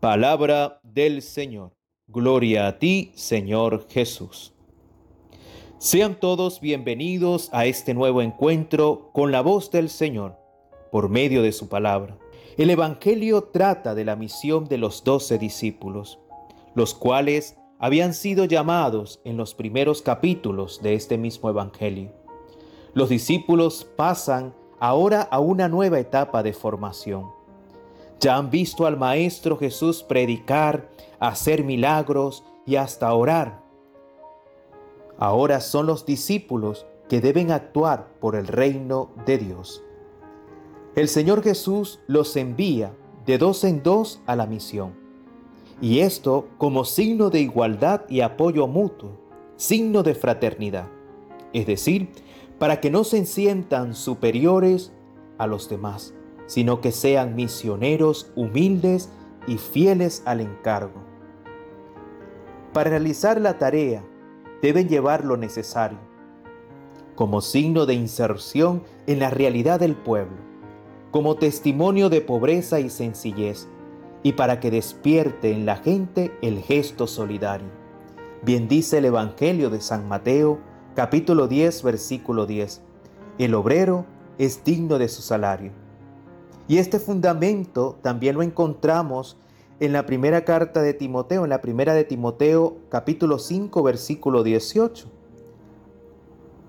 Palabra del Señor. Gloria a ti, Señor Jesús. Sean todos bienvenidos a este nuevo encuentro con la voz del Señor, por medio de su palabra. El Evangelio trata de la misión de los doce discípulos, los cuales habían sido llamados en los primeros capítulos de este mismo Evangelio. Los discípulos pasan ahora a una nueva etapa de formación ya han visto al Maestro Jesús predicar, hacer milagros y hasta orar. Ahora son los discípulos que deben actuar por el reino de Dios. El Señor Jesús los envía de dos en dos a la misión. Y esto como signo de igualdad y apoyo mutuo, signo de fraternidad. Es decir, para que no se sientan superiores a los demás sino que sean misioneros humildes y fieles al encargo. Para realizar la tarea deben llevar lo necesario, como signo de inserción en la realidad del pueblo, como testimonio de pobreza y sencillez, y para que despierte en la gente el gesto solidario. Bien dice el Evangelio de San Mateo, capítulo 10, versículo 10. El obrero es digno de su salario. Y este fundamento también lo encontramos en la primera carta de Timoteo, en la primera de Timoteo capítulo 5 versículo 18.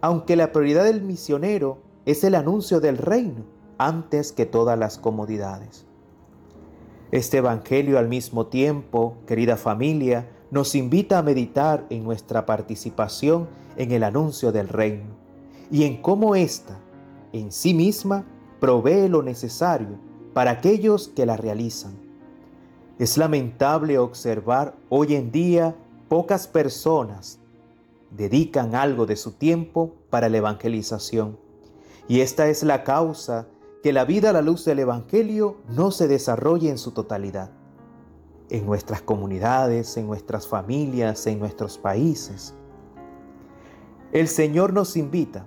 Aunque la prioridad del misionero es el anuncio del reino antes que todas las comodidades. Este Evangelio al mismo tiempo, querida familia, nos invita a meditar en nuestra participación en el anuncio del reino y en cómo ésta, en sí misma, provee lo necesario para aquellos que la realizan. Es lamentable observar hoy en día pocas personas dedican algo de su tiempo para la evangelización. Y esta es la causa que la vida a la luz del Evangelio no se desarrolle en su totalidad. En nuestras comunidades, en nuestras familias, en nuestros países. El Señor nos invita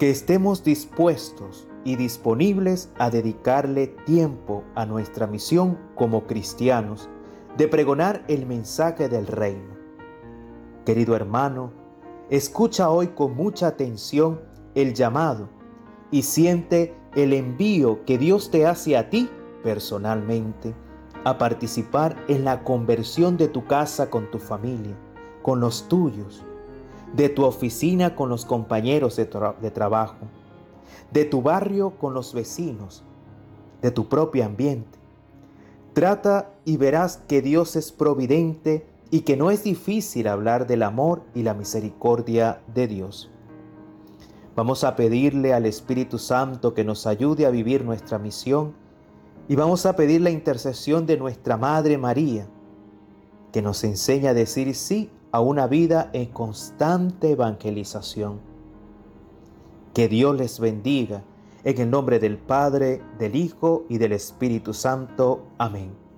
que estemos dispuestos y disponibles a dedicarle tiempo a nuestra misión como cristianos de pregonar el mensaje del reino. Querido hermano, escucha hoy con mucha atención el llamado y siente el envío que Dios te hace a ti personalmente a participar en la conversión de tu casa con tu familia, con los tuyos, de tu oficina con los compañeros de, de trabajo de tu barrio con los vecinos, de tu propio ambiente. Trata y verás que Dios es providente y que no es difícil hablar del amor y la misericordia de Dios. Vamos a pedirle al Espíritu Santo que nos ayude a vivir nuestra misión y vamos a pedir la intercesión de nuestra Madre María, que nos enseña a decir sí a una vida en constante evangelización. Que Dios les bendiga. En el nombre del Padre, del Hijo y del Espíritu Santo. Amén.